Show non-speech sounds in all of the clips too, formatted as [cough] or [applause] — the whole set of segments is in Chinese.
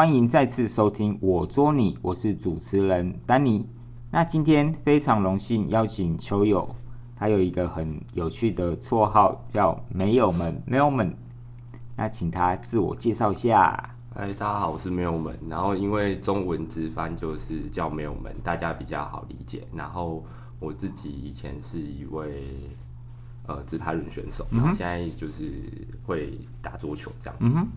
欢迎再次收听我捉你，我是主持人丹尼。那今天非常荣幸邀请球友，他有一个很有趣的绰号叫“没有们”，没有们。那请他自我介绍一下。哎，大家好，我是没有门。然后因为中文直翻就是叫没有门，大家比较好理解。然后我自己以前是一位呃直拍轮选手，然后现在就是会打桌球这样子。嗯哼。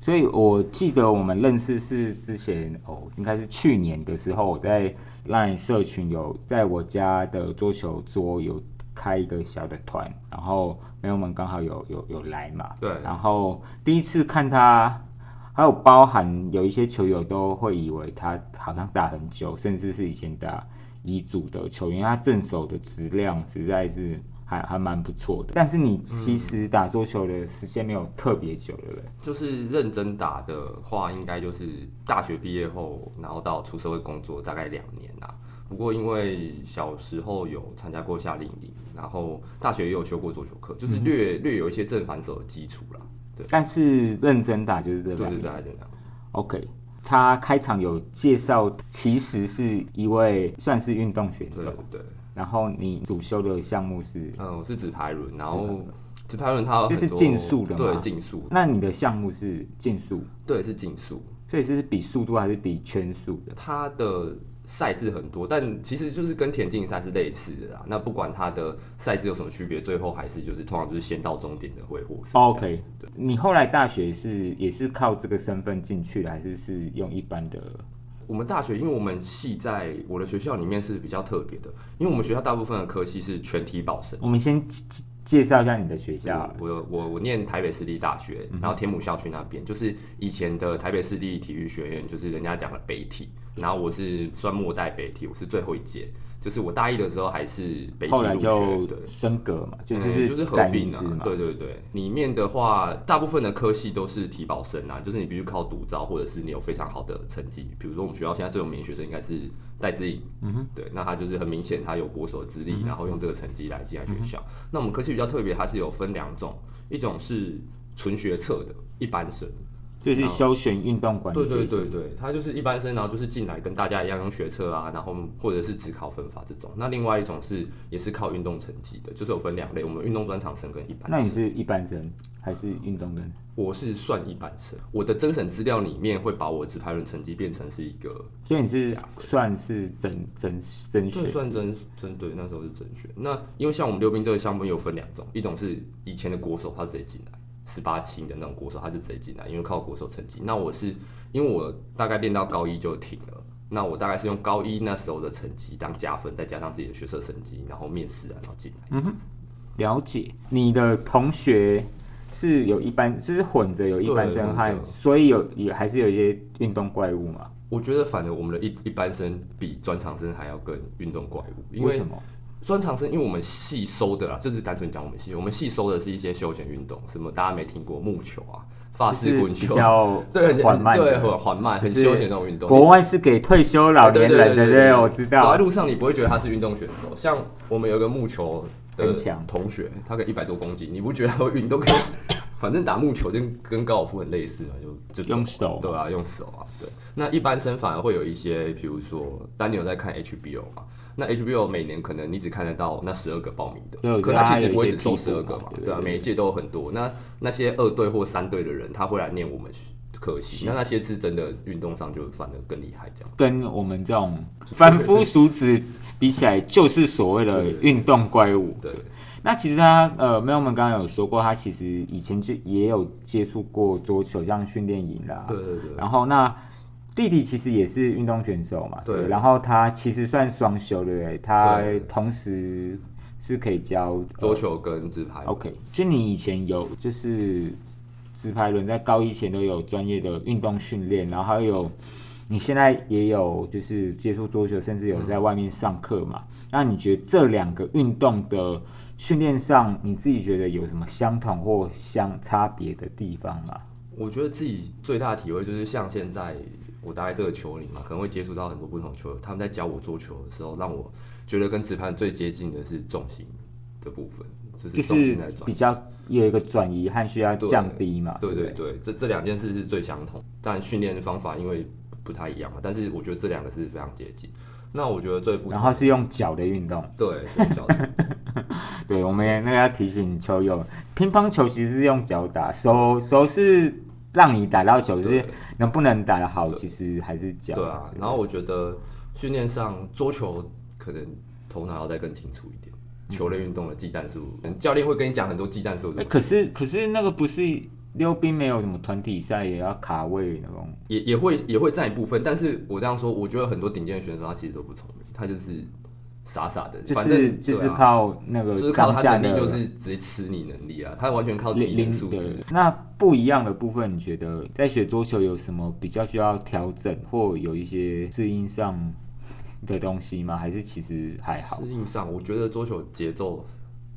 所以我记得我们认识是之前哦，应该是去年的时候，我在 LINE 社群有在我家的桌球桌有开一个小的团，然后朋友们刚好有有有来嘛。对。然后第一次看他，还有包含有一些球友都会以为他好像打很久，甚至是以前打乙组的球员，他正手的质量实在是。还还蛮不错的，但是你其实打桌球的时间没有特别久，对不对？就是认真打的话，应该就是大学毕业后，然后到出社会工作大概两年啦。不过因为小时候有参加过夏令营，然后大学也有修过桌球课，就是略略有一些正反手的基础啦。对，但是认真打就是这样，就是这样。OK，他开场有介绍，其实是一位算是运动选手，对。然后你主修的项目是？嗯，我是直排轮，然后直排轮它就是竞速的，对，竞速。那你的项目是竞速？对，是竞速。所以是比速度还是比圈速的？它的赛制很多，但其实就是跟田径赛是类似的啦。那不管它的赛制有什么区别，最后还是就是通常就是先到终点的会获胜。OK，对。你后来大学是也是靠这个身份进去的，还是是用一般的？我们大学，因为我们系在我的学校里面是比较特别的，因为我们学校大部分的科系是全体保生。我们先介绍一下你的学校。我我我念台北市立大学，然后天母校区那边就是以前的台北市立体育学院，就是人家讲的北体。然后我是算末代北体，我是最后一届。就是我大一的时候还是北京入学的，升格嘛，就是就是合并啊，对对对。里面的话，大部分的科系都是提保生啊，就是你必须靠独招，或者是你有非常好的成绩。比如说我们学校现在最有名的学生应该是戴志颖，嗯哼，对，那他就是很明显他有国手资历，然后用这个成绩来进来学校。那我们科系比较特别，它是有分两种，一种是纯学测的一般生。就是休选运动管理。对对对对，他就是一般生，然后就是进来跟大家一样用学车啊，然后或者是只考分法这种。那另外一种是也是靠运动成绩的，就是有分两类，我们运动专长生跟一般。那你是一般生还是运动生？我是算一般生，我的甄审资料里面会把我直排轮成绩变成是一个，所以你是算是甄甄甄选，算甄甄对，那时候是甄选。那因为像我们溜冰这个项目有分两种，一种是以前的国手他直接进来。十八轻的那种国手，他就直接进来，因为靠国手成绩。那我是因为我大概练到高一就停了，那我大概是用高一那时候的成绩当加分，再加上自己的学测成绩，然后面试啊，然后进来。嗯哼，了解。你的同学是有一般，就是混着有一般生和，所以有也还是有一些运动怪物嘛？我觉得反正我们的一一般生比专长生还要更运动怪物，因为什么？专长生，因为我们系收的啦，这是单纯讲我们系，我们系收的是一些休闲运动，什么大家没听过木球啊、法式滚球，[laughs] 对，缓慢，对，很缓慢，很休闲那种运动。国外是给退休老年人的，对，我知道。走在路上，你不会觉得他是运动选手。像我们有个木球的同学，他可以一百多公斤，你不觉得他运动可以？反正打木球就跟高尔夫很类似嘛，就就用手，对啊，用手啊，对。那一般生反而会有一些，比如说，丹尼有在看 HBO 嘛？那 HBO 每年可能你只看得到那十二个报名的，可他其实不会只收十二个嘛，对啊，每一届都有很多。那那些二队或三队的人，他会来念我们可惜。那那些是真的运动上就反而更厉害，这样。跟我们这种凡夫俗子比起来，就是所谓的运动怪物。对。那其实他呃，没有我们刚刚有说过，他其实以前就也有接触过桌球这样训练营啦。对对对。然后那。弟弟其实也是运动选手嘛，对，然后他其实算双修，对不对？他同时是可以教桌球跟直排。OK，就你以前有就是直排轮在高一前都有专业的运动训练，然后还有你现在也有就是接触桌球，甚至有在外面上课嘛？那你觉得这两个运动的训练上，你自己觉得有什么相同或相差别的地方吗？我觉得自己最大的体会就是像现在。我大概这个球里嘛，可能会接触到很多不同球友。他们在教我做球的时候，让我觉得跟直盘最接近的是重心的部分。就是重心在转比。较有一个转移和需要降低嘛，对不对对，这这两件事是最相同，但训练方法因为不太一样嘛，但是我觉得这两个是非常接近。那我觉得最不然后是用脚的运动，对，用脚的 [laughs] 对，我们也那个要提醒球友，乒乓球其实是用脚打，手手是让你打到球，就是能不能打得好，其实还是讲。对啊。然后我觉得训练上桌球可能头脑要再更清楚一点，球类运动的技战术，教练会跟你讲很多技战术的哎，可是可是那个不是溜冰没有什么团体赛，也要卡位那种。也也会也会占一部分，但是我这样说，我觉得很多顶尖的选手他其实都不聪明，他就是傻傻的，就是反正就是靠那个就是靠他能力，就是直接吃你能力啊，他完全靠体零零对能素质。。那不一样的部分，你觉得在学桌球有什么比较需要调整，或有一些适应上的东西吗？还是其实还好适，应上，我觉得桌球节奏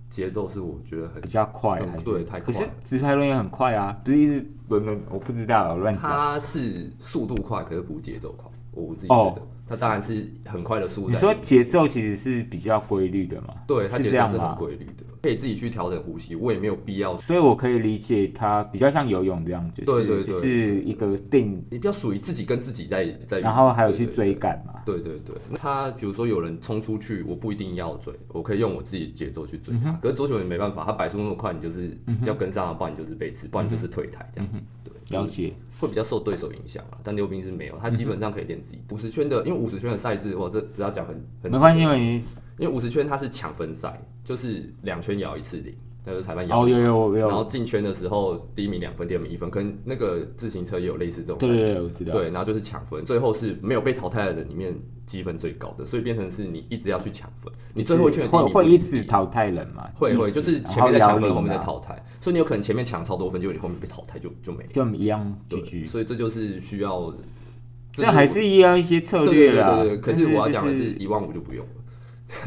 节奏是我觉得很比较快？对太快可是直拍轮也很快啊，不是一直轮轮，我不知道，乱讲。它是速度快，可是不节奏快。我我自己哦觉得，它当然是很快的速度你。说节奏其实是比较规律的嘛？对，它是节奏是很这样吗？规律的，可以自己去调整呼吸，我也没有必要。所以我可以理解它比较像游泳这样，就是对对对就是一个定，你比较属于自己跟自己在在，然后还有去追。赶嘛。对对对，那他比如说有人冲出去，我不一定要追，我可以用我自己节奏去追嗯他。可是桌球也没办法，他摆速那么快，你就是要跟上，不然你就是被吃，不然你就是退台这样。对，就是了解，会比较受对手影响啊。但溜冰是没有，他基本上可以练自己。五十圈的，因为五十圈的赛制，哇，这只要讲很很没关系，因为你因为五十圈它是抢分赛，就是两圈摇一次零，那就是裁判摇哦一有有有然后进圈的时候，第一名两分，第二名一分，跟那个自行车也有类似这种。对对对，我知道。对，然后就是抢分，最后是没有被淘汰的人里面积分最高的，所以变成是你一直要去抢分，你最后一圈的第一会名会一直淘汰人嘛？会会，就是前面在抢分，后面在。淘汰，所以你有可能前面抢超多分，结果你后面被淘汰就就没了。就一样对所以这就是需要，这还是一样一些策略啦。对对对对。可是我要讲的就是一万五就不用了。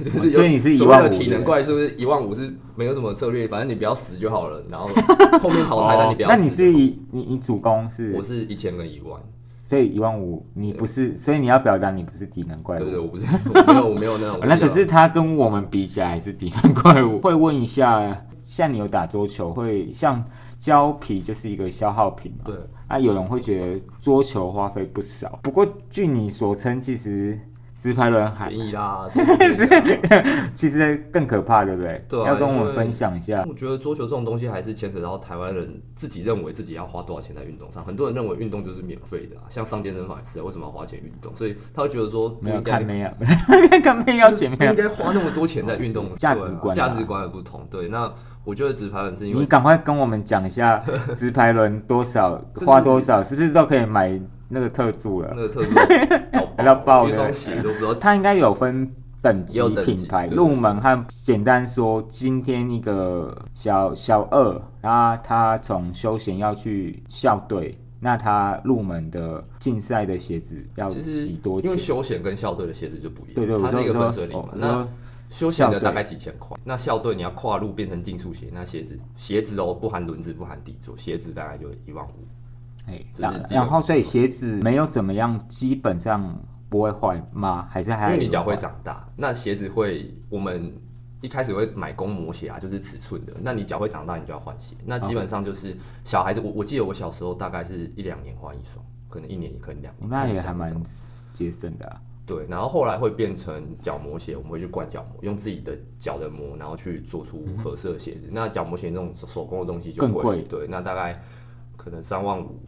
就是所以你是一万五体能怪，是不是一万五是没有什么策略？反正你不要死就好了，然后 [laughs] 后面淘汰，但你不要死。哦那你是以你你主攻是我，是一千跟一万，所以一万五，你不是，所以你要表达你不是体能怪对对，我不是，[laughs] 我没有我没有那种。[laughs] 那可是他跟我们比起来还是体能怪物。会问一下，像你有打桌球，会像胶皮就是一个消耗品嘛？对，啊，有人会觉得桌球花费不少，不过据你所称，其实直拍轮还便宜啦，[laughs] 其实更可怕，对不对？对啊要跟我们分享一下。我觉得桌球这种东西还是牵扯到台湾人自己认为自己要花多少钱在运动上。很多人认为运动就是免费的啊，像上健身房也是啊，为什么要花钱运动？所以他会觉得说不没有看没有，看没要钱没有不应？该花那么多钱在运动价值观价值观的不同。对，那我觉得直排轮是因为你赶快跟我们讲一下 [laughs] 直排轮多少 [laughs] 是花多少，是不是都可以买那个特助了？那个特助 [laughs] 要爆的一双鞋都不知道。它应该有分等级品牌，对入门和简单说，今天一个小小二，然后他从休闲要去校队，那他入门的竞赛的鞋子要几多钱？因为休闲跟校队的鞋子就不一样，对对，我它是一个分水岭嘛。那休闲的大概几千块，那校队你要跨入变成竞速鞋，那鞋子鞋子哦不含轮子不含底座，鞋子大概就一万五。哎，然后所以鞋子没有怎么样，基本上不会坏吗？还是还因为你脚会长大，那鞋子会我们一开始会买公模鞋啊，就是尺寸的。那你脚会长大，你就要换鞋。那基本上就是小孩子，我我记得我小时候大概是一两年换一双，可能一年也可能两年。那也还蛮节省的啊、对，然后后来会变成脚模鞋，我们会去灌脚模，用自己的脚的模，然后去做出合适的鞋子。那脚模鞋那种手手工的东西就更贵对，那大概可能三万五，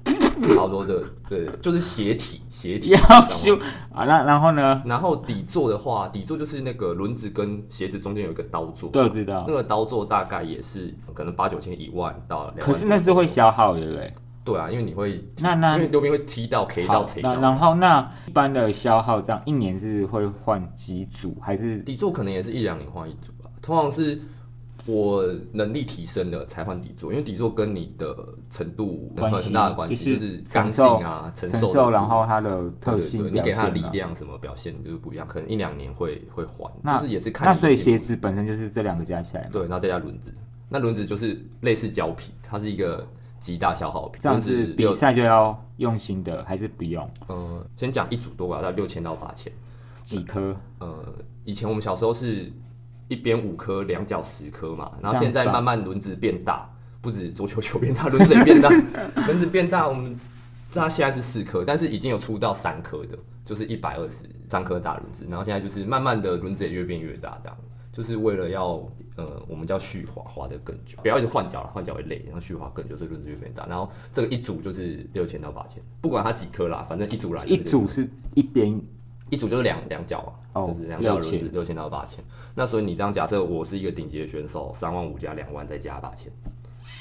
差不多的，对，就是鞋体，鞋体要3万五修啊，那然后呢？然后底座的话，底座就是那个轮子跟鞋子中间有一个刀座，对知道那，个刀座大概也是可能八九千、一万到两万。可是那是会消耗，对不对？对啊，因为你会那那因为溜冰会踢到、K 到、好，K 到。然后那一般的消耗这样一年是会换几组，还是？底座可能也是一两年换一组吧，通常是我能力提升了才换底座，因为底座跟你的程度有很大的关系，就就是是刚性啊、承承受，受然后它的特性你给它的力？量什么表现就是不一样，可能一两年会会换，就是也是看那所以鞋子本身就是这两个加起来，对，然后再加轮子，那轮子就是类似胶皮，它是一个极大消耗品。这样轮子比赛就要用心的，还是不用？呃，先讲一组多少，在六千到八千。几颗？呃，以前我们小时候是一边五颗，两脚十颗嘛，然后现在慢慢轮子变大，不止足球球变大，[laughs] 轮子也变大，[laughs] 轮子变大，我们它现在是四颗，但是已经有出到三颗的，就是一百二十三颗大轮子，然后现在就是慢慢的轮子也越变越大，这样就是为了要呃我们叫续滑，滑得更久，不要一直换脚了，换脚会累，然后续滑更久，所以轮子就变大，然后这个一组就是六千到八千，不管它几颗啦，反正一组来一组是一边。一组就是两两脚啊，哦就是两脚轮子6000六千到八千。那所以你这样假设我是一个顶级的选手，三万五加两万再加八千，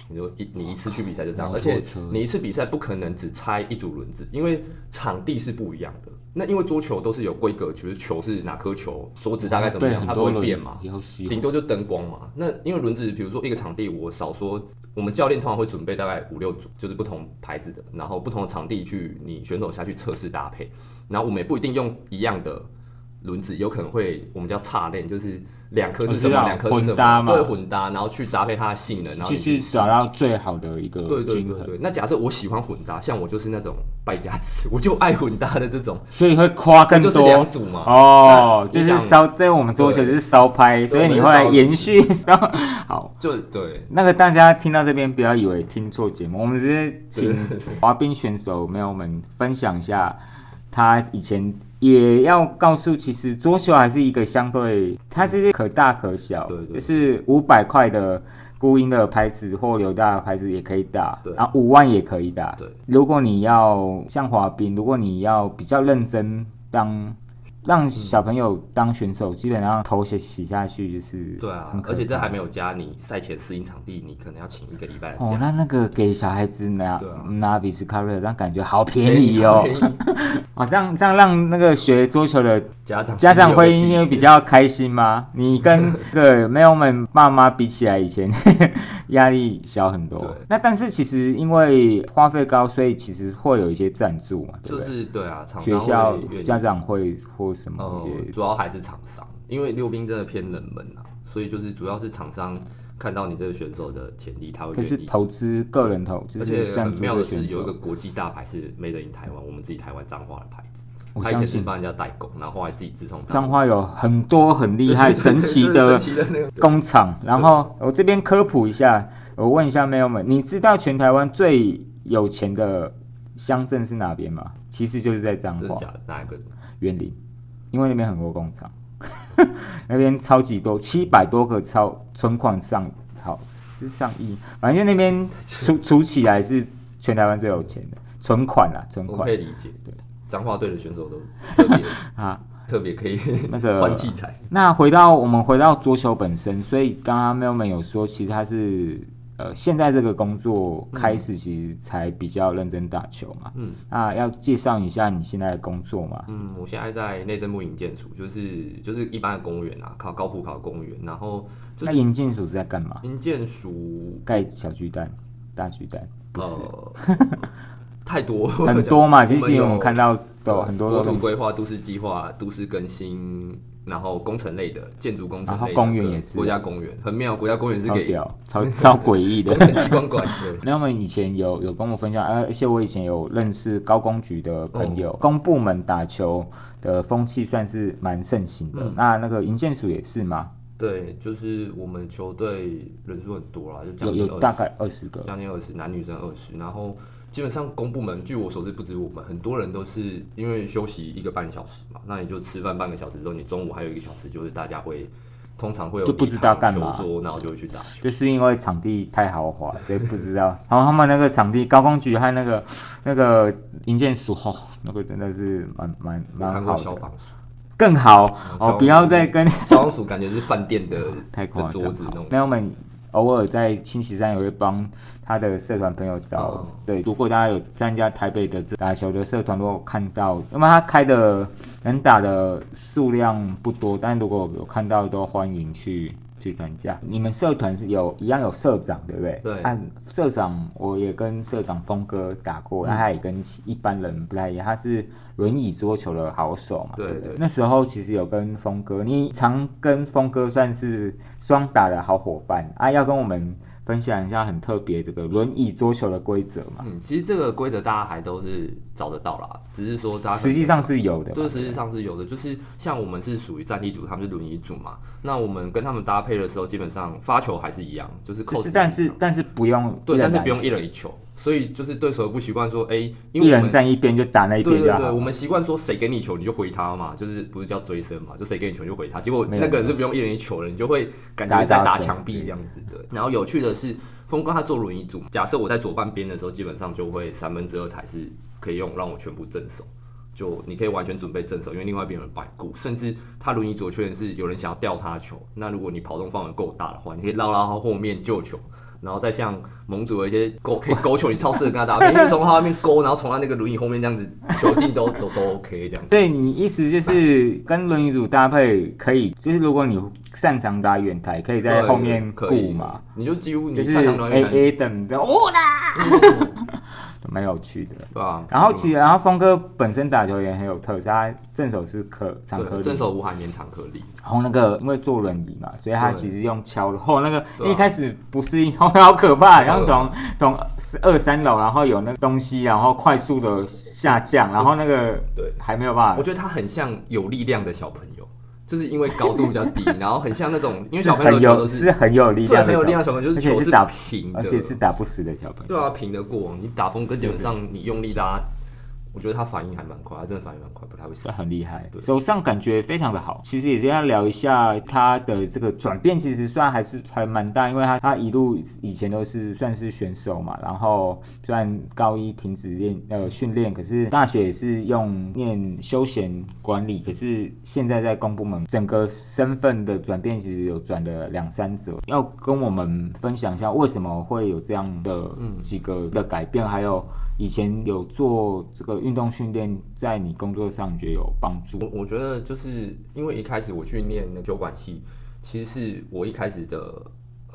你就一你一次去比赛就这样，而且你一次比赛不可能只拆一组轮子，因为场地是不一样的。那因为桌球都是有规格，就是球是哪颗球，桌子大概怎么对样，它不会变嘛。顶多就灯光嘛。那因为轮子，比如说一个场地，我少说，我们教练通常会准备大概五六组，就是不同牌子的，然后不同的场地去你选手下去测试搭配，然后我们也不一定用一样的轮子，有可能会我们叫差链，就是两颗是什么，两颗是什么，混搭嘛对，混搭，然后去搭配它的性能，然后去找到最好的一个对对对对。那假设我喜欢混搭，像我就是那种败家子，我就爱混搭的这种，所以会夸更就是多两组嘛。哦，就是烧在我们桌球就是烧拍，所以你会延续烧。[laughs] 好，就对，那个大家听到这边不要以为听错节目，我们直接请滑冰选手朋友们分享一下他以前。也要告诉，其实桌球还是一个相对，它是可大可小，对对就是五百块的孤鹰的牌子或刘大的牌子也可以打，对然后五万也可以打。对，如果你要像滑冰，如果你要比较认真当。让小朋友当选手，基本上头洗洗下去就是对啊而且这还没有加你赛前适应场地，你可能要请一个礼拜的哦，那那个给小孩子拿拿比斯卡瑞，这样感觉好便宜哦。[laughs] 啊，[laughs] 这样这样让那个学桌球的家长家长会因为比较开心吗？你跟 [laughs] 那个妹友们爸妈比起来，以前压力小很多。对。那但是其实因为花费高，所以其实会有一些赞助嘛，对就？是对啊，学校家长会或什么呃一些，主要还是厂商，因为溜冰真的偏冷门啊，所以就是主要是厂商看到你这个选手的潜力，他会可是。投资个人投，就而是且很妙赞助的是有一个手。国际大牌是 Made in 台湾，我们自己台湾彰化的牌子，我相信他以前是帮人家代工，然后后来自己自创彰化有很多很厉害、神奇的工厂。然后我这边科普一下，我问一下妹友们，你知道全台湾最有钱的乡镇是哪边吗？其实就是在彰化真的假的？哪一个？园林，因为那边很多工厂，[laughs] 那边超级多，七百多个超存款上好是上亿，反正那边除除 [laughs] 起来是全台湾最有钱的存款啊，存款可以理解，对，彰化队的选手都特别 [laughs] 啊。特别可以那个换器材，那回到我们回到桌球本身，所以刚刚 Mel 们有说，其实他是呃现在这个工作开始，其实才比较认真打球嘛。嗯，那要介绍一下你现在的工作嘛？嗯，我现在在内政部营建署，就是就是一般的公务员啊，考高普考公务员，然后就那是营建署是在干嘛？营建署盖小巨蛋、大巨蛋？不是，呃 [laughs] 太多很多嘛。其实我们看到都很多国土规划、都市计划、都市更新，然后工程类的建筑工程类公园也是国家公园，很妙。国家公园是给超屌、超超诡异的工。[laughs] 程机关管，对。[laughs] 那么以前有有跟我分享，呃而且我以前有认识高工局的朋友，哦公部门打球的风气算是蛮盛行的。嗯那那个营建署也是吗？对，就是我们球队人数很多啦，有有大概二十个。将近二十，男女生二十，然后基本上公部门，据我所知，不止我们，很多人都是因为休息一个半小时嘛，那你就吃饭半个小时之后，你中午还有一个小时，就是大家会通常会有就不知道干嘛礼堂球桌，然后就会去打球。就是因为场地太豪华，所以不知道。然后他们那个场地，高工局和那个那个营建署，哦，那个真的是蛮蛮蛮好的，消防署，更好哦！不要再跟消防署感觉是饭店的太夸的桌张子那种。朋友们偶尔在星期三也会帮他的社团朋友找。哦对，如果大家有参加台北的这打球的社团，如果看到，那么他开的能打的数量不多，但如果有看到，都欢迎去。去参加，你们社团是有一样有社长，对不对？对啊，社长我也跟社长峰哥打过，那、他也跟一般人不太一样，他是轮椅桌球的好手嘛。对对那时候其实有跟峰哥，你常跟峰哥算是双打的好伙伴啊，要跟我们分享一下很特别这个轮椅桌球的规则嘛。嗯，其实这个规则大家还都是找得到啦，只是说大家实际上是有的嘛，对，实际上是有的，就是像我们是属于站地组，他们是轮椅组嘛。那我们跟他们搭配的时候，基本上发球还是一样，就是扣死。但是但是不用对，但是不用一人一球，所以就是对手不习惯说，哎、因一人为我们站一边就打那一对对对。我们习惯说谁给你球你就回他嘛，就是不是叫追身嘛，就谁给你球你就回他。结果那个人是不用一人一球的，你就会感觉在打墙壁这样子。对，然后有趣的是，峰哥他做轮椅组，假设我在左半边的时候，基本上就会三分之二才是可以用让我全部正手。就你可以完全准备正手，因为另外一边有人帮你顾，甚至他轮椅左确认是有人想要吊他的球，那如果你跑动范围够大的话，你可以绕到他后面救球，然后再像盟主的一些勾可以勾球，你超适合跟他打，[laughs] 因为从他那边勾，然后从他那个轮椅后面这样子球进都都都 OK 这样子。所以你意思就是跟轮椅组搭配可以，就是如果你擅长打远台，可以在后面可以。顾嘛，，你就几乎你是擅长表 A 演，A 等的，哦啦，蛮有趣的。对啊？然后其实，然后峰哥本身打球也很有特色，他正手是可长颗粒，正手无海绵长颗粒，然后那个因为坐轮椅嘛，所以他其实用敲的。后那个啊。一开始不适应，后好可怕，然后从从二三楼，然后有那个东西，然后快速的下降，然后那个对。还没有办法。我觉得他很像有力量的小朋友，就是因为高度比较低，[laughs] 然后很像那种，因为小朋友的球都是是很有力对量很有力量的小朋友，就是球是而且是打平的，而且是打不死的小朋友。对啊，平得过。你打风跟基本上你用力拉，我觉得他反应还蛮快，他真的反应蛮快，不太会死。很厉害，对手上感觉非常的好。其实也是要聊一下他的这个转变，其实算还是还蛮大，因为他他一路以前都是算是选手嘛，然后虽然高一停止练呃训练，可是大学也是用念休闲管理，可是现在在公部门整个身份的转变，其实有转了两三折。要跟我们分享一下为什么会有这样的几个的改变，还有。以前有做这个运动训练，在你工作上你觉得有帮助？我我觉得就是因为一开始我去念那酒馆系，其实是我一开始的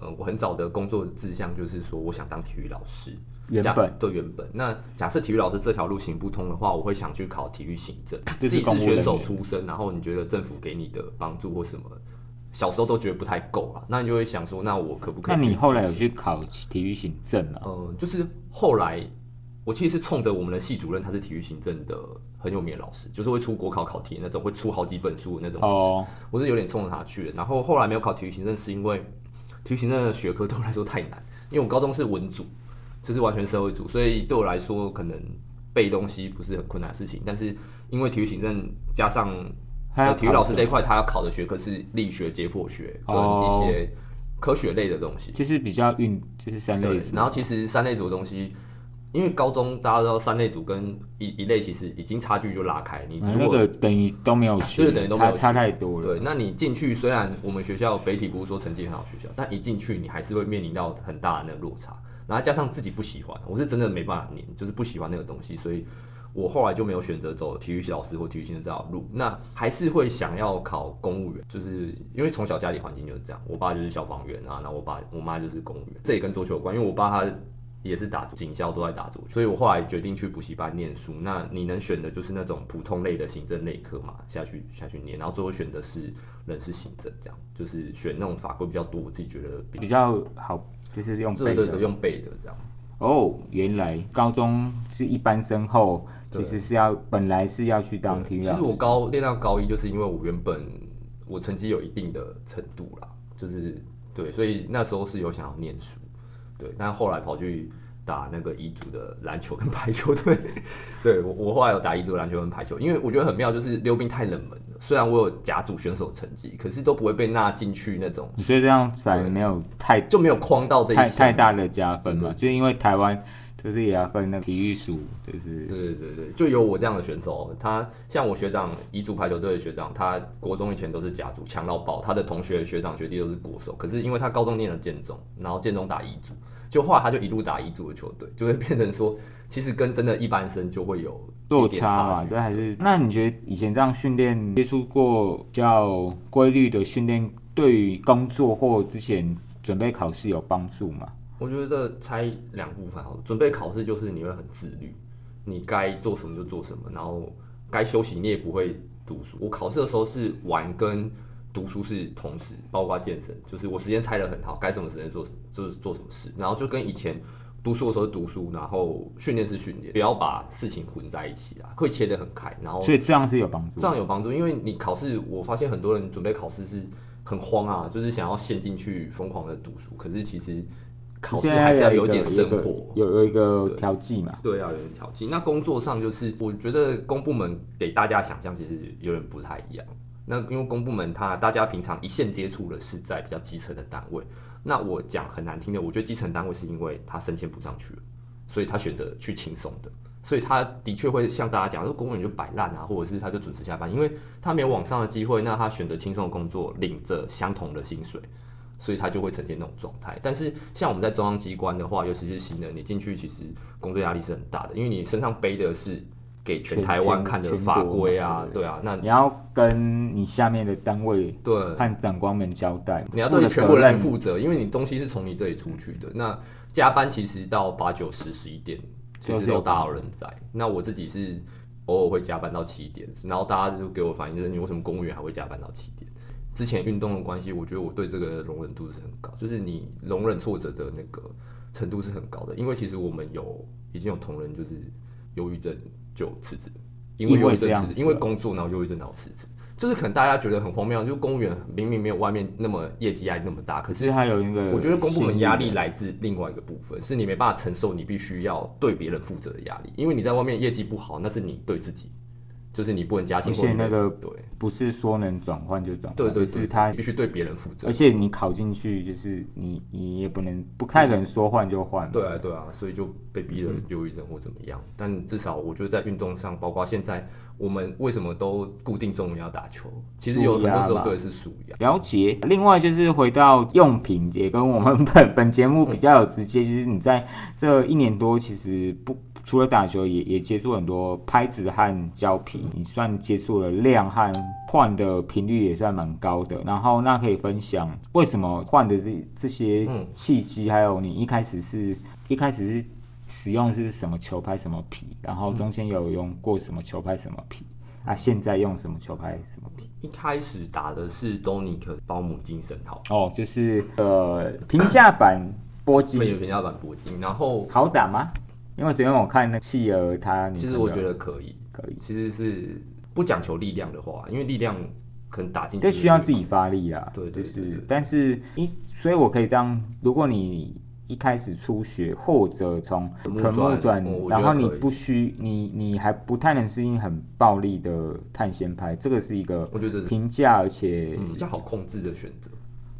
呃，我很早的工作志向就是说，我想当体育老师。原本对原本，那假设体育老师这条路行不通的话，我会想去考体育行政。[laughs] 就是自己是选手出身，然后你觉得政府给你的帮助或什么，小时候都觉得不太够啊，那你就会想说，那我可不可以那？你后来有去考体育行政啊？呃，就是后来我其实是冲着我们的系主任，他是体育行政的很有名的老师，就是会出国考考题那种，会出好几本书的那种老师。哦，我是有点冲着他去的。然后后来没有考体育行政，是因为体育行政的学科 [laughs] 对我来说太难，因为我高中是文组，就是完全社会组，所以对我来说可能背东西不是很困难的事情。但是因为体育行政加上还要呃体育老师这一块，他要考的学科是力学、解剖学跟哦一些科学类的东西。就是比较运，就是三类，。对然后其实三类组的东西，因为高中大家都知道三类组跟一一类其实已经差距就拉开。你如果、个等于都没有学，对等于都没有差差太多了。对，那你进去虽然我们学校北体不是说成绩很好学校，但一进去你还是会面临到很大的那个落差，然后加上自己不喜欢，我是真的没办法念，就是不喜欢那个东西，所以我后来就没有选择走体育老师或体育行政这条路，那还是会想要考公务员，就是因为从小家里环境就是这样，我爸就是消防员啊，那我爸我妈就是公务员，这也跟足球有关，因为我爸他。也是打警校都在打足球，所以我后来决定去补习班念书。那你能选的就是那种普通类的行政类科嘛，下去下去念，然后最后选的是人事行政，这样就是选那种法规比较多，我自己觉得比比较好，就是用背的。对对对用背的这样。哦，原来高中是一般生后，其实是要本来是要去当体育其实我。高练到高一，就是因为我原本我成绩有一定的程度啦，就是对，所以那时候是有想要念书，对，但后来跑去打那个乙组的篮球跟排球队，对我我后来有打乙组的篮球跟排球，因为我觉得很妙，就是溜冰太冷门了，虽然我有甲组选手成绩，可是都不会被纳进去那种，所以这样反而没有太就没有框到这一太太大的加分嘛，就是因为台湾就是也要分那个体育署，就是对对对对，就有我这样的选手，他像我学长乙组排球队的学长，他国中以前都是甲组强到爆，他的同学学长学弟都是国手，可是因为他高中念了建中，然后建中打乙组，就后来他就一路打乙组的球队，就会变成说，其实跟真的一般生就会有 [laughs] 落差嘛，对，还是那你觉得以前这样训练接触过比较规律的训练，对于工作或之前准备考试有帮助吗？我觉得拆两部分好了，准备考试就是你会很自律，你该做什么就做什么，然后该休息你也不会读书。我考试的时候是玩跟读书是同时，包括健身，就是我时间拆的很好，该什么时间做什就是做什么事，然后就跟以前读书的时候读书，然后训练是训练，不要把事情混在一起啊，会切得很开，然后所以这样是有帮助这。样有帮助，因为你考试，我发现很多人准备考试是很慌啊，就是想要陷进去疯狂的读书，可是其实考试还是要有点生活。有有一个调剂嘛。对啊，有点调剂。那工作上就是，我觉得公部门给大家想象其实有点不太一样。那因为公部门它大家平常一线接触的是在比较基层的单位，那我讲很难听的，我觉得基层单位是因为他升迁不上去了，所以他选择去轻松的，所以他的确会像大家讲，说公务员就摆烂啊，或者是他就准时下班，因为他没有往上的机会，那他选择轻松的工作，领着相同的薪水。所以它就会呈现那种状态。但是像我们在中央机关的话，尤其是新人，你进去其实工作压力是很大的，因为你身上背的是给全全台湾看的法规啊，对啊，那你要跟你下面的单位对和长官们交代，你要对全国人负责，因为你东西是从你这里出去的。那加班其实到八九十十一点，其实都大有人在。那我自己是偶尔会加班到七点，然后大家就给我反映就是你为什么公务员还会加班到七点？之前运动的关系，我觉得我对这个容忍度是很高，就是你容忍挫折的那个程度是很高的。因为其实我们有已经有同仁就是忧郁症就辞职，因为忧郁症辞职，因为工作然后忧郁症然后辞职。就是可能大家觉得很荒谬，就是公务员明明没有外面那么业绩压力那么大，可是其实还有一个，我觉得公部门压力，来自另外一个部分，是你没办法承受你必须要对别人负责的压力，因为你在外面业绩不好，那是你对自己，就是你不能加薪而且那个对不是说能转换就转换，对是他，必须对别人负责而。且你考进去就是你你也不能不太可能说换就换，对啊，对啊，所以就被逼了忧郁症或怎么样。但至少我觉得在运动上，包括现在我们为什么都固定中午要打球，其实有很多时候对是属于。了解。另外就是回到用品，也跟我们本 [laughs] 本节目比较有直接，就是你在这一年多，其实不除了打球也，也接触很多拍子和胶皮，你算接触了量和换的频率也算蛮高的。然后那可以分享为什么换的这这些嗯契机，还有你一开始是一开始是使用是什么球拍什么皮，然后中间有用过什么球拍什么皮。啊，现在用什么球拍什么皮？一开始打的是 Donic 包姆精神套，哦，就是呃平价版波金有平价版铂金，然后好打吗？因为昨天我看那企鹅它，其实我觉得可以，可以，其实是不讲求力量的话，因为力量可能打进去这需要自己发力啊。对对就是但是一，所以我可以这样，如果你一开始初学或者从臀部转然后你不需你你还不太能适应很暴力的探险拍，这个是一个我觉得平价而且嗯比较好控制的选择。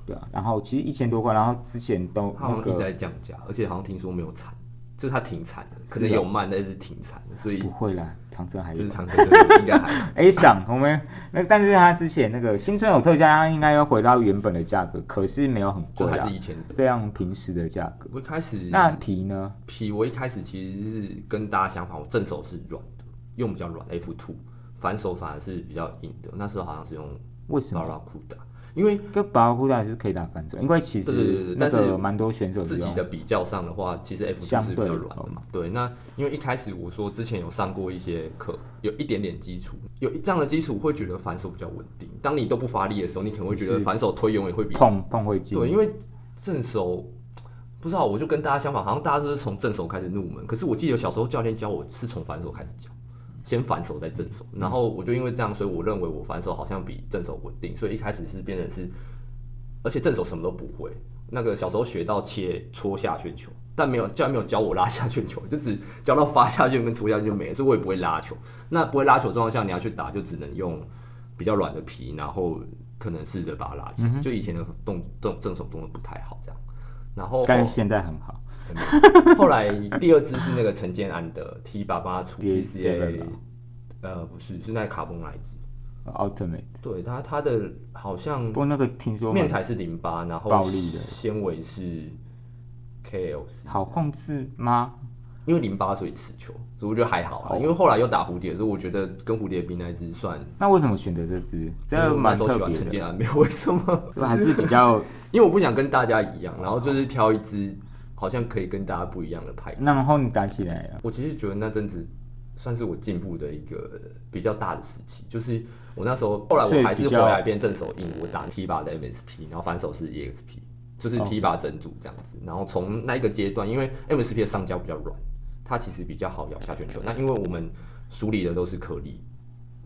对啊，然后其实一千多块，然后之前都一直在降价，而且好像听说没有产，就是它停产的，可能有慢，但是停产的，所以不会啦，长城还有就是长城的应该还好 [laughs] A 赏我们那，但是它之前那个新春有特价，它应该要回到原本的价格，可是没有很贵还是，以前。非常平时的价格。我一开始那皮呢？皮，我一开始其实是跟大家相反，我正手是软的，用比较软 F two，反手反而是比较硬的。那时候好像是用为什么？Barracuda，因为跟保罗库达是可以打反手，因为其实那对但是个蛮多选手自己的比较上的话，其实 F 相是比较软的嘛。对，那因为一开始我说之前有上过一些课，有一点点基础，有这样的基础会觉得反手比较稳定。当你都不发力的时候，你可能会觉得反手推永远会比碰碰会进。对，因为正手不知道，我就跟大家相反，好像大家都是从正手开始入门。可是我记得小时候教练教我是从反手开始教，先反手再正手，然后我就因为这样，所以我认为我反手好像比正手稳定，所以一开始是变成是，而且正手什么都不会。那个小时候学到切戳下旋球，但没有教练没有教我拉下旋球，就只教到发下旋跟戳下旋就没了，所以我也不会拉球。那不会拉球的状况下，你要去打就只能用比较软的皮，然后可能试着把它拉起来。就以前的动动正手动的不太好这样。然后但是现在很好。[laughs] 后来第二支是那个陈建安的 T 八帮他出 CCA，呃不是是那卡崩那一支，Ultimate，对它它的好像不过那个听说面材是零八，然后暴力的纤维是 KL，好控制吗？因为零八所以持球，所以我觉得还好哦啊。因为后来又打蝴蝶，所以我觉得跟蝴蝶比那一支算，那为什么选择这只？这因为我那蛮喜欢特别的，陈建安，没有为什么，[laughs] 这还是比较。[laughs] 因为我不想跟大家一样，然后就是挑一支好像可以跟大家不一样的牌子。然后你打起来了，我其实觉得那阵子算是我进步的一个比较大的时期。就是我那时候后来我还是回来变正手硬，我打 T 把的 MSP，然后反手是 EXP，就是哦 T 把整组这样子。然后从那一个阶段，因为 MSP 的上胶比较软，它其实比较好咬下旋球。那因为我们梳理的都是颗粒，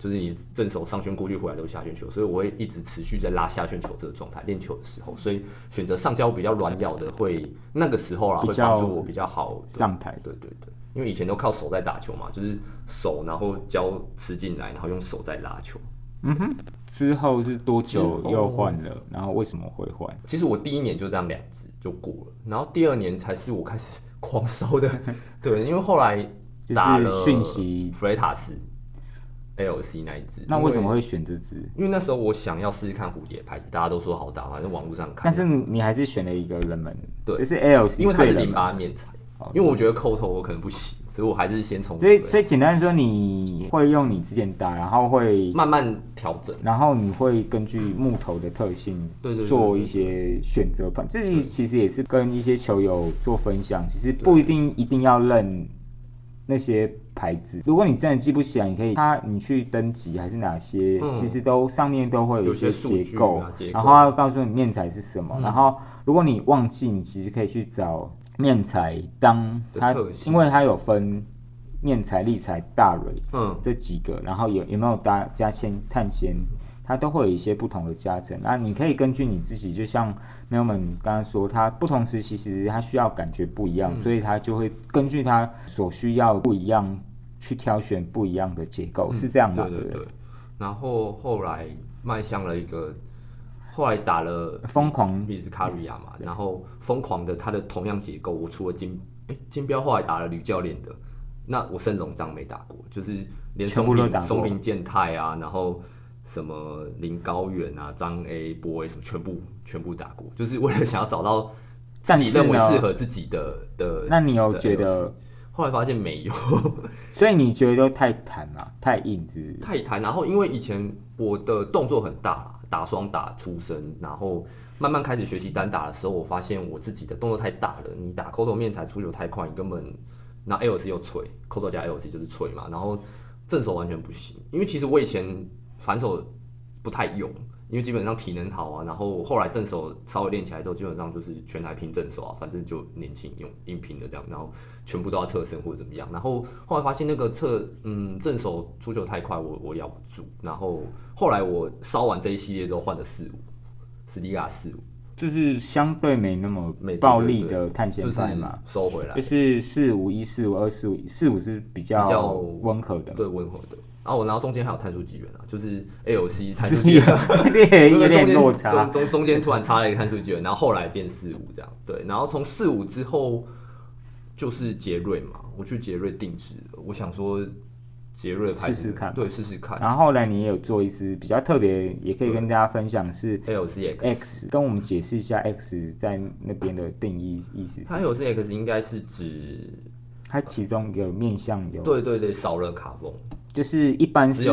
就是你正手上旋过去回来都是下旋球，所以我会一直持续在拉下旋球这个状态练球的时候，所以选择上胶比较软咬的会那个时候啦，会帮助我比较好上台对对对，因为以前都靠手在打球嘛，就是手然后胶吃进来，然后用手在拉球。嗯哼之后是多久又换了？然后为什么会换？其实我第一年就这样两只就过了，然后第二年才是我开始 [laughs] 狂烧的。[laughs] 对，因为后来打了讯息弗雷塔斯 LC 那一只，那为什么会选这只？因为那时候我想要试试看蝴蝶牌子，大家都说好打，嘛，在网络上看。但是你你还是选了一个冷门，对就是 LC，因为它是零八面材，因为我觉得扣头我可能不行，所以我还是先从所以所以简单说，你会用你之前打，然后会，慢慢调整。然后你会根据木头的特性，对对对做一些选择判。这其实也是跟一些球友做分享，其实不一定一定要认那些牌子。如果你真的记不起来，你可以他你去登记还是哪些，嗯其实都上面都会有一些结构然后要告诉你面材是什么。然后如果你忘记，你其实可以去找面材当它因为它有分面材、立材、大蕊。嗯，这几个，然后有有没有搭加铅、碳纤，它都会有一些不同的加成。那你可以根据你自己，就像朋友们刚刚说，他不同时期其实他需要感觉不一样，所以他就会根据他所需要不一样去挑选不一样的结构，是这样吗？不对对对。然后后来迈向了一个，后来打了疯狂比斯卡瑞亚嘛，然后疯狂的它的同样结构，我除了金哎金标后来打了吕教练的，那我升龙章没打过，就是连全松平松平健太啊，然后什么林高远啊、张 A 波 A 什么全部全部打过，就是为了想要找到自己认为适合自己的的。那你有觉得？后来发现没有，[laughs] 所以你觉得太弹了，太硬是不是？太弹，然后因为以前我的动作很大，打双打出身，然后慢慢开始学习单打的时候，我发现我自己的动作太大了。你打扣头面才出球太快，你根本那 L C 又脆，扣头加 L C 就是脆嘛，然后正手完全不行。因为其实我以前反手不太用，因为基本上体能好啊，然后后来正手稍微练起来之后，基本上就是全台拼正手啊，反正就年轻用硬拼的这样，然后全部都要侧身或者怎么样。然后后来发现那个侧嗯正手出球太快，我我咬不住。然后后来我烧完这一系列之后换了四五，斯蒂亚四五，就是相对没那么没暴力的碳纤就是派嘛，收回来就，是四五一四五二四五四五是比较温和的，对温和的。然后我然后中间还有碳素机源啊，就是 ALC 碳素机源。有点有点落差中。中中间突然插了一个碳素机源，然后后来变四五这样，对，然后从四五之后就是杰瑞嘛，我去杰瑞定制了，我想说杰瑞试试看对，试试看然后后来你也有做一支比较特别，也可以跟大家分享是 ALC X，X，跟我们解释一下 X 在那边的定义意思是它 ALC X 应该是指它其中有面向有，对对对少了卡泵，就是一般是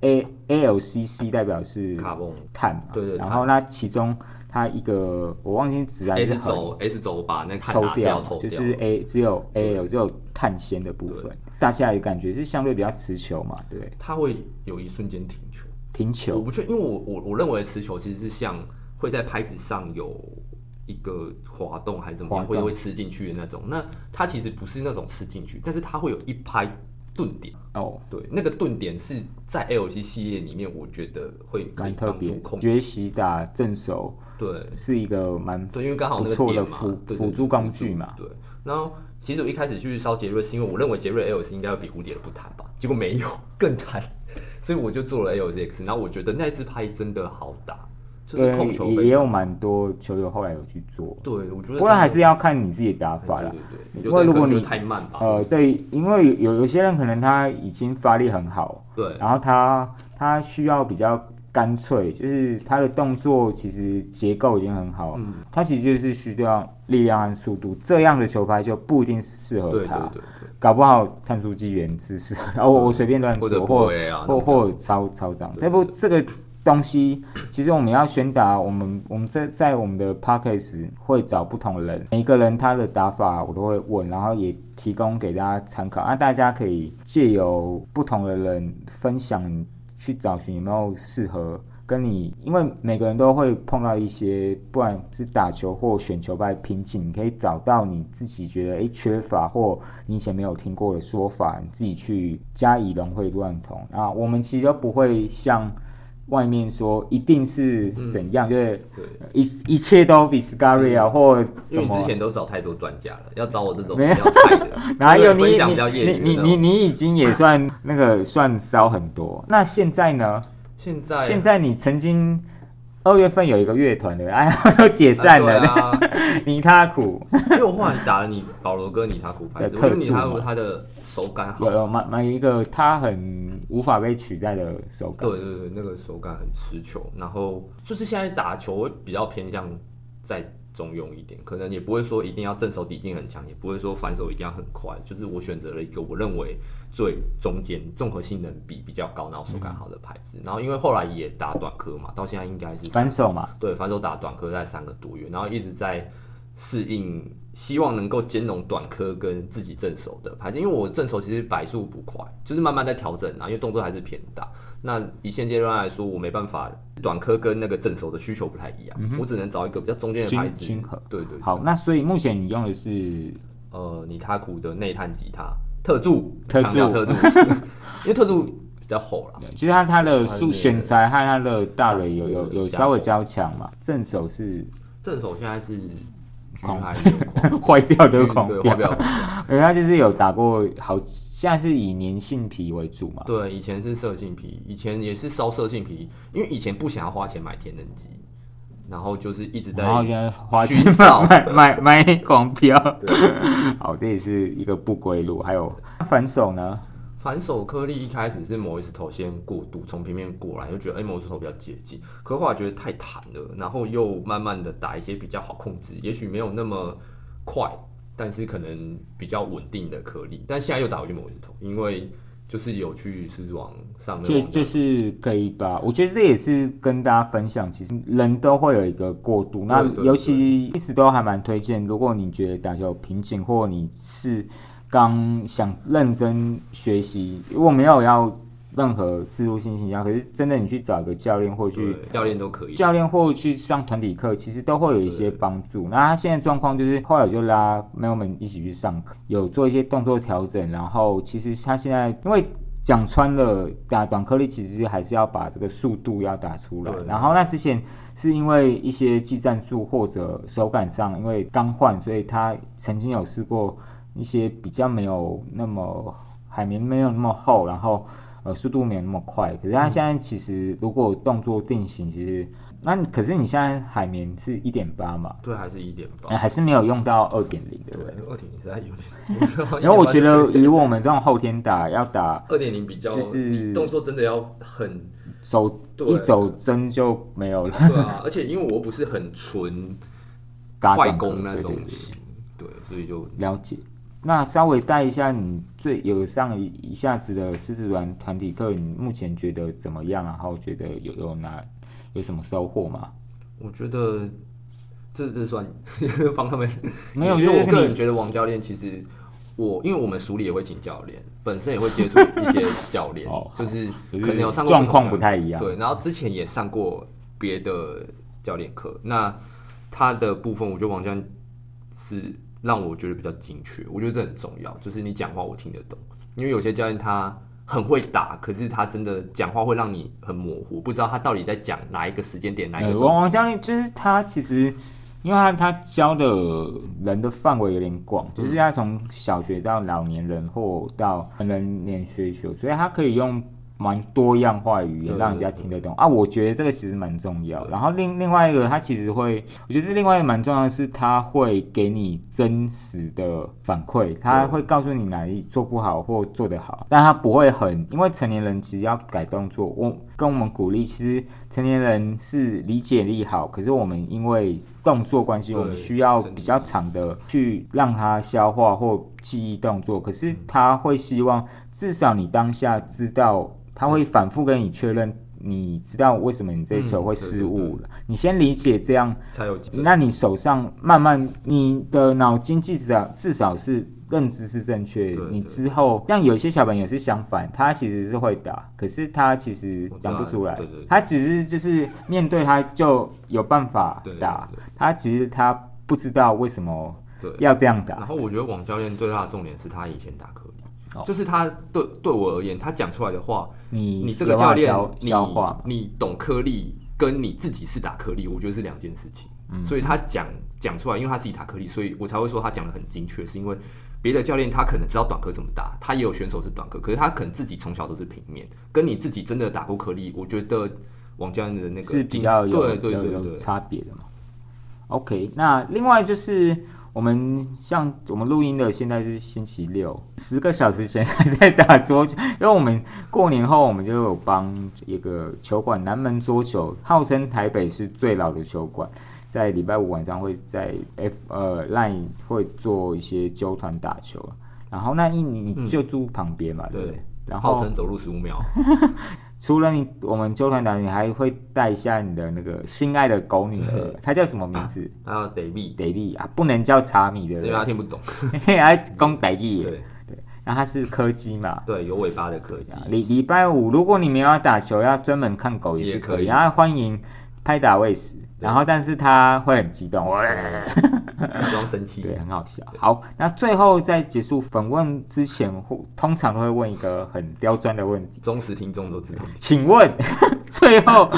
A A L C C 代表是卡泵碳嘛，对对然后那其中它一个我忘记指还是 S 轴 S 轴把那抽掉抽掉，就是 A 只有 A L 只有碳纤的部分，大下来的感觉是相对比较持球嘛，对？它会有一瞬间停球。停球。我不确，因为我我我认为的持球其实是像会在拍子上有一个滑动还是怎么样，会会吃进去的那种。那它其实不是那种吃进去，但是它会有一拍顿点。哦，对，那个顿点是在 LC 系列里面，我觉得会蛮特别帮助控。学习打正手对是一个蛮对，因为刚好那个不错的点嘛辅辅助工具嘛。对，然后其实我一开始去烧杰瑞，是因为我认为杰瑞 LC 应该要比蝴蝶的不弹吧，结果没有，更弹，所以我就做了 LCX。然后我觉得那支拍真的好打，就是对，控球也也有。蛮多球友后来有去做，对，我觉得不过还是要看你自己的打法啦。对对对，因为如果你太慢吧，呃，对，因为有有些人可能他已经发力很好，对。然后他他需要比较干脆，就是他的动作其实结构已经很好，嗯。他其实就是需要力量和速度，这样的球拍就不一定适合他对他，对对，搞不好碳素机缘是适合，然后我我随便乱说，或或或超超长，这不这个东西，其实我们要宣达，我们我们在在我们的 p o c k e t 会找不同人，每一个人他的打法我都会问，然后也提供给大家参考，那大家可以借由不同的人分享，去找寻有没有适合。跟你，因为每个人都会碰到一些，不管是打球或选球派瓶颈，你可以找到你自己觉得诶缺乏或你以前没有听过的说法，你自己去加以融会贯通。啊，我们其实都不会像外面说一定是怎样，就是一一切都比 Scaria 啊或因为之前都找太多专家了，要找我这种比较菜的，[laughs] 哪有你你你你你已经也算那个算烧很多，那现在呢？现在现在你曾经二月份有一个乐团的，哎，[laughs] 都解散了。尼他 [laughs] 苦，因为我后来打了你保罗哥尼他苦牌子，因为尼他苦他的手感好，有买买一个他很无法被取代的手感。对对对，那个手感很持球。然后就是现在打球比较偏向在。中用一点，可能也不会说一定要正手底劲很强，也不会说反手一定要很快，就是我选择了一个我认为最中间综合性能比比较高，然后手感好的牌子。然后因为后来也打短科嘛，到现在应该是反手嘛，对，反手打短科在三个多月，然后一直在适应，希望能够兼容短科跟自己正手的牌子。因为我正手其实摆速不快，就是慢慢在调整啊，因为动作还是偏大。那以现阶段来说，我没办法，短科跟那个正手的需求不太一样，我只能找一个比较中间的牌子。对对。好，那所以目前你用的是呃，尼塔库的内探吉他特助，特助特助，[laughs] 因为特助比较厚了。其实它它的素选材和它的大尾有有有稍微较强嘛。正手是正手现在是。狂 [laughs] 坏掉的狂坏掉，因为他就是有打过好，现在是以粘性皮为主嘛。对，以前是色性皮，以前也是烧色性皮，因为以前不想要花钱买天能机，然后就是一直在寻找买 [laughs] 买买光标。好，这也是一个不归路。还有反手呢？反手颗粒一开始是某一次头先过渡，从平面过来，就觉得哎，某一次头比较接近，可后来觉得太弹了，然后又慢慢的打一些比较好控制，也许没有那么快，但是可能比较稳定的颗粒，但现在又打回去某一次头，因为就是有去狮子王上，这这是可以吧？我觉得这也是跟大家分享，其实人都会有一个过渡，那尤其一直都还蛮推荐，如果你觉得打球有瓶颈，或你是。刚想认真学习，如果没有要任何自入性形象，可是真的你去找个教练或去教练都可以，教练或去上团体课，其实都会有一些帮助。那他现在状况就是，后来就拉妹友们一起去上课，有做一些动作调整，然后其实他现在因为讲穿了打短颗粒，其实还是要把这个速度要打出来。然后那之前是因为一些技战术或者手感上，因为刚换，所以他曾经有试过。一些比较没有那么海绵没有那么厚，然后呃速度没有那么快。可是它现在其实如果动作定型，其实那可是你现在海绵是一点八嘛？对，还是一点八，还是没有用到二点零，对不对？二点零实在有点。因为我觉得以我们这种后天打要打二点零比较，就是动作真的要很走一走针就没有了。对啊，而且因为我不是很纯快攻那种型，对，所以就了解。那稍微带一下，你最有上一下子的狮子团团体课，你目前觉得怎么样？然后觉得有有哪有什么收获吗？我觉得这这算 [laughs] 帮他们没有，因为我个人觉得王教练其实我因为我们署里也会请教练，本身也会接触一些教练，就是可能有上过状况不太一样。对，然后之前也上过别的教练课，那他的部分，我觉得王教练是。让我觉得比较精确，我觉得这很重要。就是你讲话我听得懂，因为有些教练他很会打，可是他真的讲话会让你很模糊，不知道他到底在讲哪一个时间点哪一个。王王教练就是他其实，因为他他教的人的范围有点广，就是他从小学到老年人或到成人年学球，所以他可以用。蛮多样化语言，让人家听得懂啊！我觉得这个其实蛮重要。然后另另外一个，它其实会，我觉得另外一个蛮重要的是，它会给你真实的反馈，他会告诉你哪里做不好或做得好，但他不会很，因为成年人其实要改动作，我跟我们鼓励，其实成年人是理解力好，可是我们因为动作关系，我们需要比较长的去让他消化或记忆动作，可是他会希望至少你当下知道。他会反复跟你确认你知道为什么你这一球会失误了，你先理解这样，才有那你手上慢慢，你的脑筋至少至少是认知是正确的，你之后像有些小朋友是相反，他其实是会打，可是他其实讲不出来。他只是就是面对他就有办法打对，他其实他不知道为什么对。要这样打。然，后我觉得王教练最大的重点是他以前打颗粒，哦。就是他对对我而言，他讲出来的话，你你这个教练你你懂颗粒，跟你自己是打颗粒，我觉得是两件事情。嗯。所以他讲讲出来，因为他自己打颗粒，所以我才会说他讲的很精确，是因为别的教练他可能知道短颗怎么打，他也有选手是短颗，可是他可能自己从小都是平面，跟你自己真的打过颗粒，我觉得王教练的那个是比较有对对有有对。对，差别的嘛。OK，那另外就是我们像我们录音的现在是星期六，十个小时前还在打桌球，因为我们过年后我们就有帮一个球馆南门桌球，号称台北是最老的球馆，在礼拜五晚上会在 F 呃 Line 会做一些纠团打球，然后那一你你就住旁边嘛，对不对对？然后号称走路十五秒，[laughs] 除了你我们纠团长，你还会带一下你的那个心爱的狗女儿，她叫什么名字？她叫 Davy，Davy 啊，不能叫茶米对不因为他？听不懂。[laughs] 还讲得力，对然后她是柯基嘛。对，有尾巴的柯基，礼礼拜五，如果你没有要打球，要专门看狗也是可以。然后欢迎拍打喂食，然后但是他会很激动，假装 [laughs] 生气。对，很好笑。好，那最后在结束访问之前，通常都会问一个很刁钻的问题，忠实听众都知道。请问 [laughs] 最后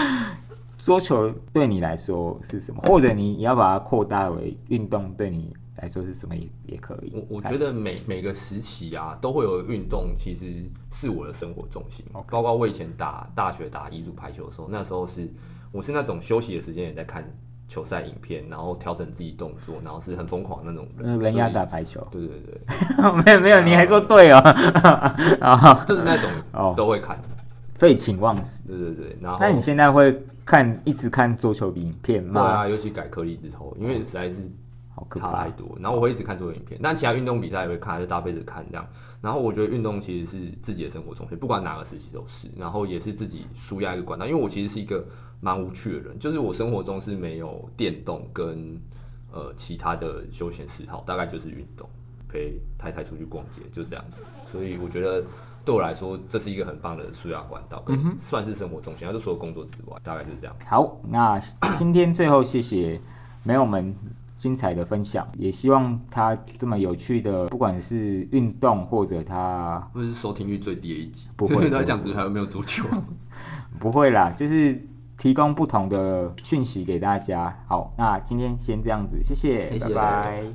桌球对你来说是什么？或者你要把它扩大为运动对你来说是什么也也可以。我我觉得每每个时期啊，都会有运动，其实是我的生活重心。包括我以前打大学打乙组排球的时候，那时候是我是那种休息的时间也在看球赛影片，然后调整自己动作，然后是很疯狂的那种人。呃人家打排球，对对对，没有 [laughs] 没有，你还说对哦，啊，[laughs] 就是那种哦都会看。废寝忘食。对对对，然后那你现在会看一直看桌球影片吗？对啊，尤其改颗粒之后，因为实在是好可怕差太。多。然后我会一直看桌球影片，但其他运动比赛也会看，就搭配着看这样。然后我觉得运动其实是自己的生活中心，不管哪个时期都是。然后也是自己舒压一个管道，因为我其实是一个蛮无趣的人，就是我生活中是没有电动跟呃其他的休闲嗜好，大概就是运动，陪太太出去逛街，就这样子。所以我觉得。对我来说，这是一个很棒的舒压管道，跟算是生活重心。然后就除了工作之外，大概就是这样。好，那今天最后谢谢没有们精彩的分享，也希望他这么有趣的，不管是运动或者他会是收听率最低的一集，不会他讲只还有没有足球？[laughs] 不会啦，就是提供不同的讯息给大家。好，那今天先这样子，谢谢，谢谢拜拜。